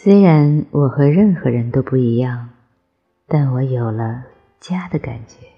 虽然我和任何人都不一样但我有了家的感觉。